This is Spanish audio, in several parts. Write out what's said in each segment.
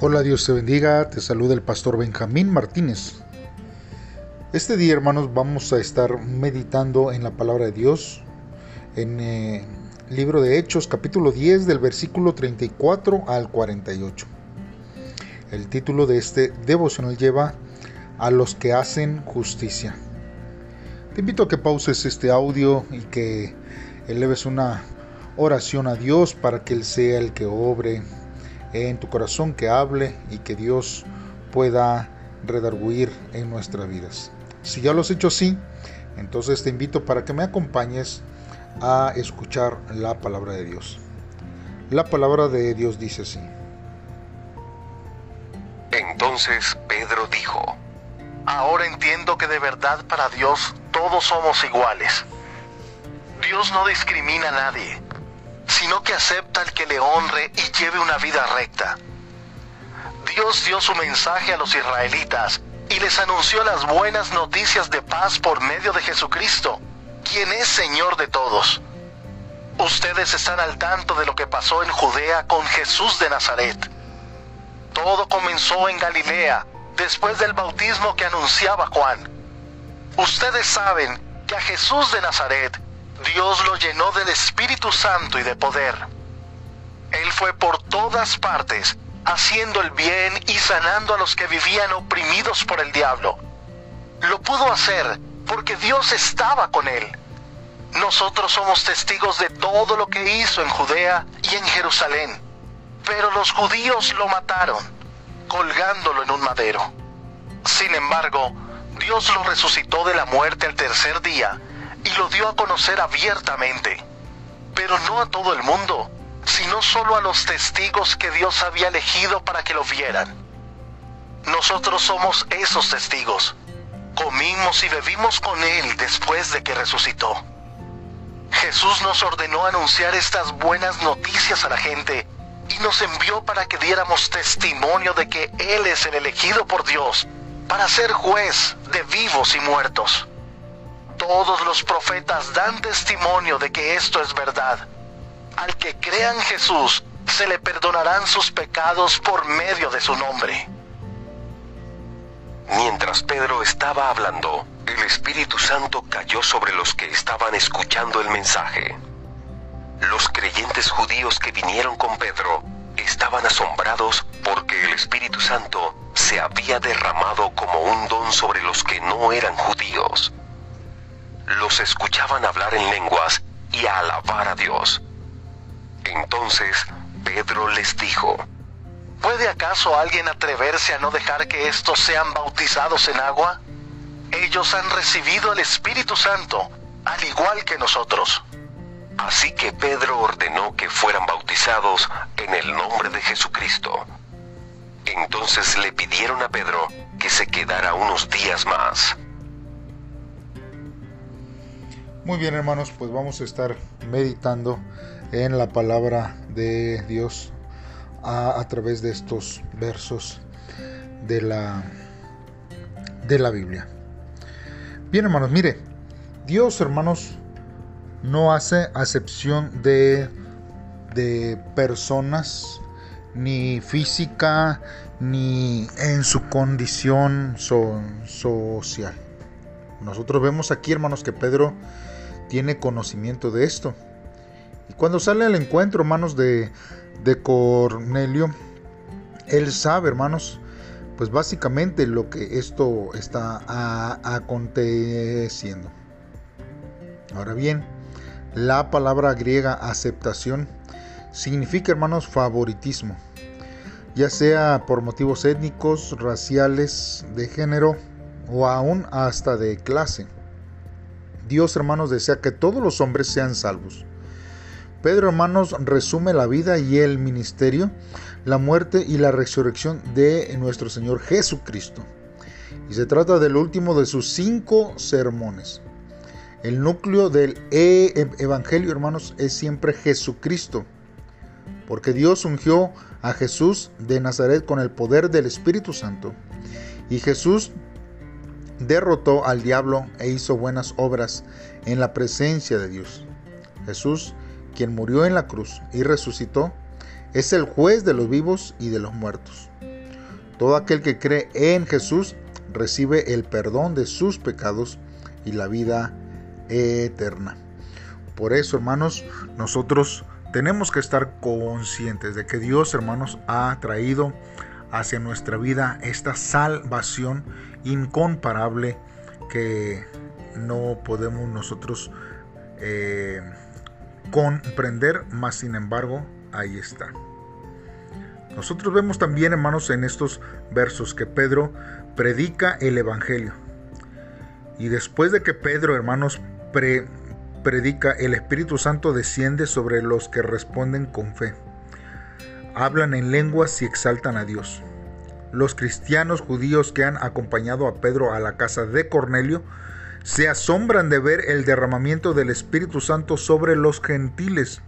Hola, Dios te bendiga, te saluda el pastor Benjamín Martínez. Este día, hermanos, vamos a estar meditando en la palabra de Dios, en el eh, libro de Hechos, capítulo 10, del versículo 34 al 48. El título de este devocional lleva a los que hacen justicia. Te invito a que pauses este audio y que eleves una oración a Dios para que Él sea el que obre en tu corazón, que hable y que Dios pueda redarguir en nuestras vidas. Si ya lo has hecho así, entonces te invito para que me acompañes a escuchar la palabra de Dios. La palabra de Dios dice así. Entonces Pedro dijo, Ahora entiendo que de verdad para Dios todos somos iguales. Dios no discrimina a nadie sino que acepta al que le honre y lleve una vida recta. Dios dio su mensaje a los israelitas y les anunció las buenas noticias de paz por medio de Jesucristo, quien es Señor de todos. Ustedes están al tanto de lo que pasó en Judea con Jesús de Nazaret. Todo comenzó en Galilea, después del bautismo que anunciaba Juan. Ustedes saben que a Jesús de Nazaret Dios lo llenó del Espíritu Santo y de poder. Él fue por todas partes, haciendo el bien y sanando a los que vivían oprimidos por el diablo. Lo pudo hacer porque Dios estaba con él. Nosotros somos testigos de todo lo que hizo en Judea y en Jerusalén. Pero los judíos lo mataron, colgándolo en un madero. Sin embargo, Dios lo resucitó de la muerte al tercer día y lo dio a conocer abiertamente, pero no a todo el mundo, sino solo a los testigos que Dios había elegido para que lo vieran. Nosotros somos esos testigos. Comimos y bebimos con Él después de que resucitó. Jesús nos ordenó anunciar estas buenas noticias a la gente y nos envió para que diéramos testimonio de que Él es el elegido por Dios para ser juez de vivos y muertos. Todos los profetas dan testimonio de que esto es verdad. Al que crea en Jesús, se le perdonarán sus pecados por medio de su nombre. Mientras Pedro estaba hablando, el Espíritu Santo cayó sobre los que estaban escuchando el mensaje. Los creyentes judíos que vinieron con Pedro estaban asombrados porque el Espíritu Santo se había derramado como un don sobre los que no eran judíos los escuchaban hablar en lenguas y alabar a Dios. Entonces Pedro les dijo, ¿puede acaso alguien atreverse a no dejar que estos sean bautizados en agua? Ellos han recibido el Espíritu Santo, al igual que nosotros. Así que Pedro ordenó que fueran bautizados en el nombre de Jesucristo. Entonces le pidieron a Pedro que se quedara unos días más. Muy bien hermanos, pues vamos a estar meditando en la palabra de Dios a, través de estos versos de la, de la Biblia. Bien hermanos, mire, Dios hermanos no hace acepción de, de personas, ni física, ni en su condición social. Nosotros vemos aquí hermanos que Pedro tiene conocimiento de esto. Y cuando sale al encuentro, hermanos, de, de Cornelio, él sabe, hermanos, pues básicamente lo que esto está aconteciendo. Ahora bien, la palabra griega aceptación significa, hermanos, favoritismo, ya sea por motivos étnicos, raciales, de género o aún hasta de clase. Dios, hermanos, desea que todos los hombres sean salvos. Pedro, hermanos, resume la vida y el ministerio, la muerte y la resurrección de nuestro Señor Jesucristo. Y se trata del último de sus cinco sermones. El núcleo del e Evangelio, hermanos, es siempre Jesucristo. Porque Dios ungió a Jesús de Nazaret con el poder del Espíritu Santo. Y Jesús derrotó al diablo e hizo buenas obras en la presencia de Dios. Jesús, quien murió en la cruz y resucitó, es el juez de los vivos y de los muertos. Todo aquel que cree en Jesús recibe el perdón de sus pecados y la vida eterna. Por eso, hermanos, nosotros tenemos que estar conscientes de que Dios, hermanos, ha traído hacia nuestra vida esta salvación incomparable que no podemos nosotros eh, comprender, más sin embargo, ahí está. Nosotros vemos también, hermanos, en estos versos que Pedro predica el Evangelio. Y después de que Pedro, hermanos, predica, el Espíritu Santo desciende sobre los que responden con fe. Hablan en lenguas y exaltan a Dios. Los cristianos judíos que han acompañado a Pedro a la casa de Cornelio se asombran de ver el derramamiento del Espíritu Santo sobre los gentiles.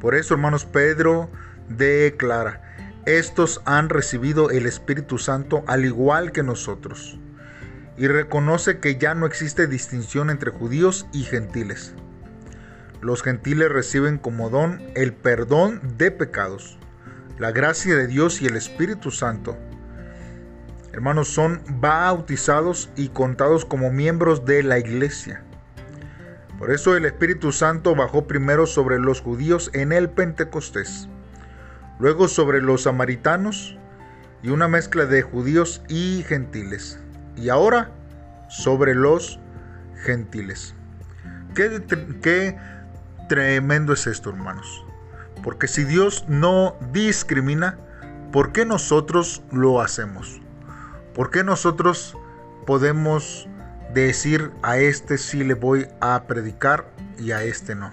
Por eso, hermanos, Pedro declara, estos han recibido el Espíritu Santo al igual que nosotros, y reconoce que ya no existe distinción entre judíos y gentiles. Los gentiles reciben como don el perdón de pecados, la gracia de Dios y el Espíritu Santo. Hermanos, son bautizados y contados como miembros de la iglesia. Por eso el Espíritu Santo bajó primero sobre los judíos en el Pentecostés luego sobre los samaritanos y una mezcla de judíos y gentiles, y ahora sobre los gentiles. Qué, qué tremendo es esto, hermanos. Porque si Dios no discrimina, ¿por qué nosotros lo hacemos? ¿Por qué nosotros podemos decir a este sí le voy a predicar y a este no?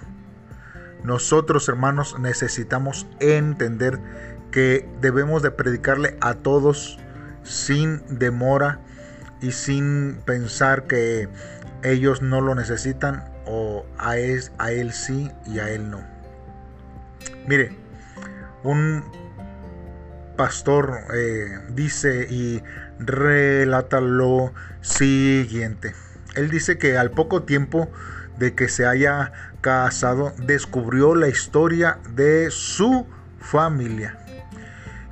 Nosotros, hermanos, necesitamos entender que debemos de predicarle a todos sin demora y sin pensar que ellos no lo necesitan o a él, sí y a él no. Mire, un pastor eh, dice y relata lo siguiente. Él dice que al poco tiempo de que se haya casado, descubrió la historia de su familia.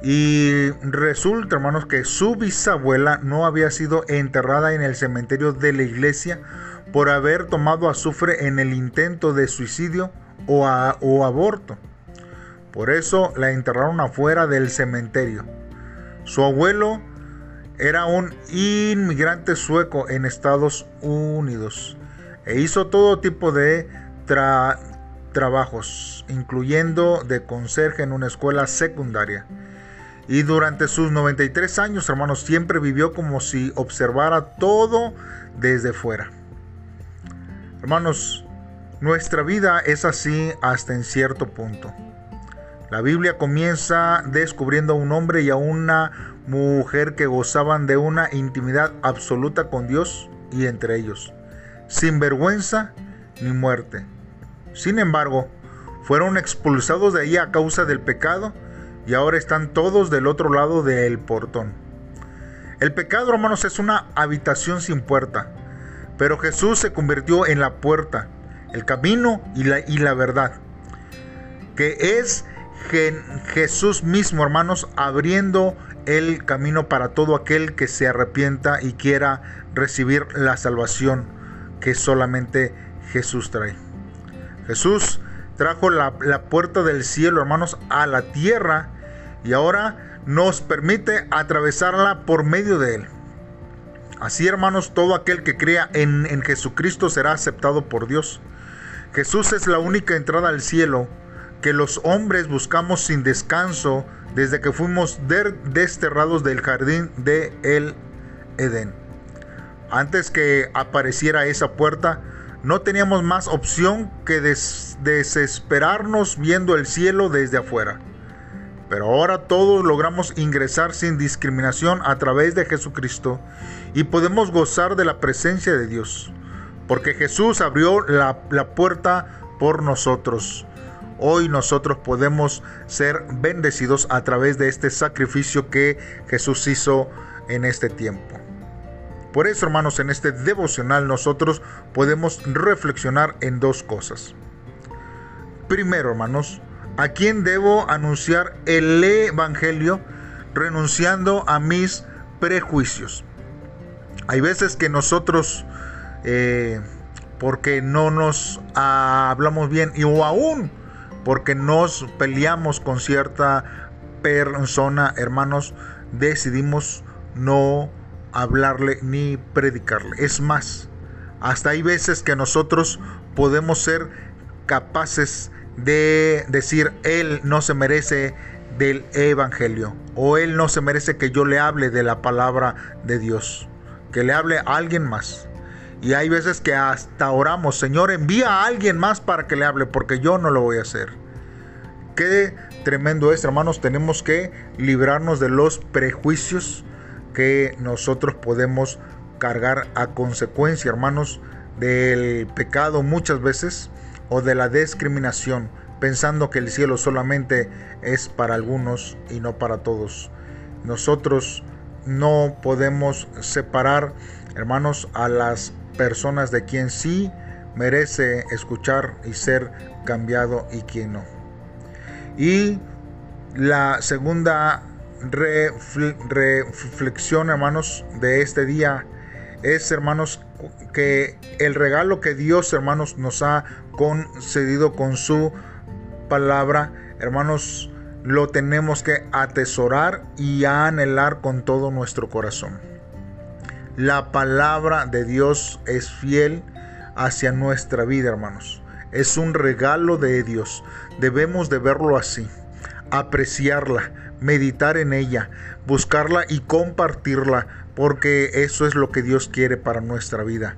Y resulta, hermanos, que su bisabuela no había sido enterrada en el cementerio de la iglesia por haber tomado azufre en el intento de suicidio o, aborto. Por eso la enterraron afuera del cementerio. Su abuelo era un inmigrante sueco en Estados Unidos e hizo todo tipo de trabajos, incluyendo de conserje en una escuela secundaria. Y durante sus 93 años, hermanos, siempre vivió como si observara todo desde fuera. Hermanos, nuestra vida es así hasta en cierto punto. La Biblia comienza descubriendo a un hombre y a una mujer que gozaban de una intimidad absoluta con Dios y entre ellos sin vergüenza ni muerte. Sin embargo, fueron expulsados de ahí a causa del pecado y ahora están todos del otro lado del portón. El pecado, hermanos, es una habitación sin puerta, pero Jesús se convirtió en la puerta, el camino y la, y la verdad, que es Jesús mismo, hermanos, abriendo el camino para todo aquel que se arrepienta y quiera recibir la salvación que solamente Jesús trae. Jesús trajo la, puerta del cielo, hermanos, a la tierra y ahora nos permite atravesarla por medio de él. Así, hermanos, todo aquel que crea en, en, Jesucristo será aceptado por Dios. Jesús es la única entrada al cielo que los hombres buscamos sin descanso desde que fuimos desterrados del jardín de el Edén antes que apareciera esa puerta, no teníamos más opción que desesperarnos viendo el cielo desde afuera. Pero ahora todos logramos ingresar sin discriminación a través de Jesucristo y podemos gozar de la presencia de Dios, porque Jesús abrió la, la puerta por nosotros. Hoy nosotros podemos ser bendecidos a través de este sacrificio que Jesús hizo en este tiempo. Por eso, hermanos, en este devocional nosotros podemos reflexionar en dos cosas. Primero, hermanos, ¿a quién debo anunciar el Evangelio renunciando a mis prejuicios. Hay veces que nosotros, eh, porque no nos hablamos bien, y o aún porque nos peleamos con cierta persona, hermanos, decidimos no hablarle ni predicarle. Es más, hasta hay veces que nosotros podemos ser capaces de decir, Él no se merece del Evangelio o Él no se merece que yo le hable de la palabra de Dios, que le hable a alguien más. Y hay veces que hasta oramos, Señor, envía a alguien más para que le hable, porque yo no lo voy a hacer. Qué tremendo es, hermanos, tenemos que librarnos de los prejuicios que nosotros podemos cargar a consecuencia, hermanos, del pecado muchas veces o de la discriminación, pensando que el cielo solamente es para algunos y no para todos. Nosotros no podemos separar, hermanos, a las personas de quien sí merece escuchar y ser cambiado y quien no. Y la segunda reflexión, hermanos, de este día es, hermanos, que el regalo que Dios, hermanos, nos ha concedido con su palabra, hermanos, lo tenemos que atesorar y anhelar con todo nuestro corazón. La palabra de Dios es fiel hacia nuestra vida, hermanos. Es un regalo de Dios. Debemos de verlo así, apreciarla, meditar en ella, buscarla y compartirla, porque eso es lo que Dios quiere para nuestra vida.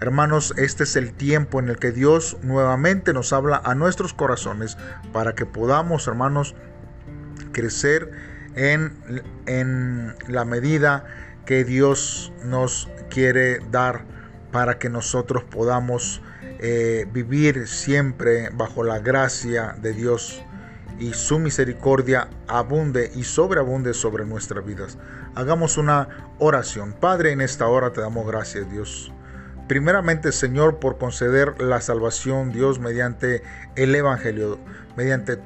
Hermanos, este es el tiempo en el que Dios nuevamente nos habla a nuestros corazones para que podamos, hermanos, crecer en, en la medida que Dios nos quiere dar para que nosotros podamos eh, vivir siempre bajo la gracia de Dios y su misericordia abunde y sobreabunde sobre nuestras vidas. Hagamos una oración. Padre, en esta hora te damos gracias, Dios Primeramente, Señor, por conceder la salvación, Dios, mediante el Evangelio, mediante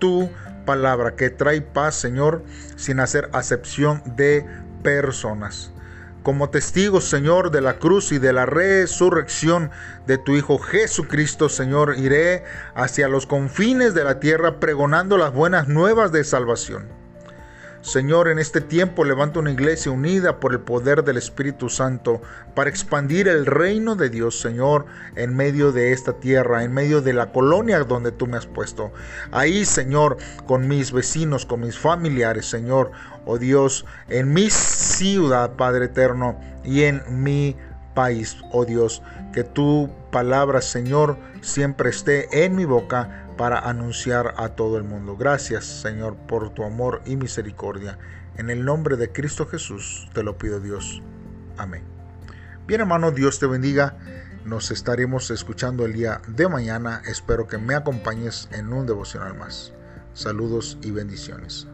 tu palabra que trae paz, Señor, sin hacer acepción de personas. Como testigos, Señor, de la cruz y de la resurrección de tu Hijo Jesucristo, Señor, iré hacia los confines de la tierra pregonando las buenas nuevas de salvación. Señor, en este tiempo levanta una iglesia unida por el poder del Espíritu Santo para expandir el reino de Dios, Señor, en medio de esta tierra, en medio de la colonia donde tú me has puesto. Ahí, Señor, con mis vecinos, con mis familiares, Señor, oh Dios, en mi ciudad, Padre eterno, y en mi país, oh Dios, que tu palabra, Señor, siempre esté en mi boca para anunciar a todo el mundo. Gracias, Señor, por tu amor y misericordia. En el nombre de Cristo Jesús te lo pido, Dios. Amén. Bien, hermano, Dios te bendiga. Nos estaremos escuchando el día de mañana. Espero que me acompañes en un devocional más. Saludos y bendiciones.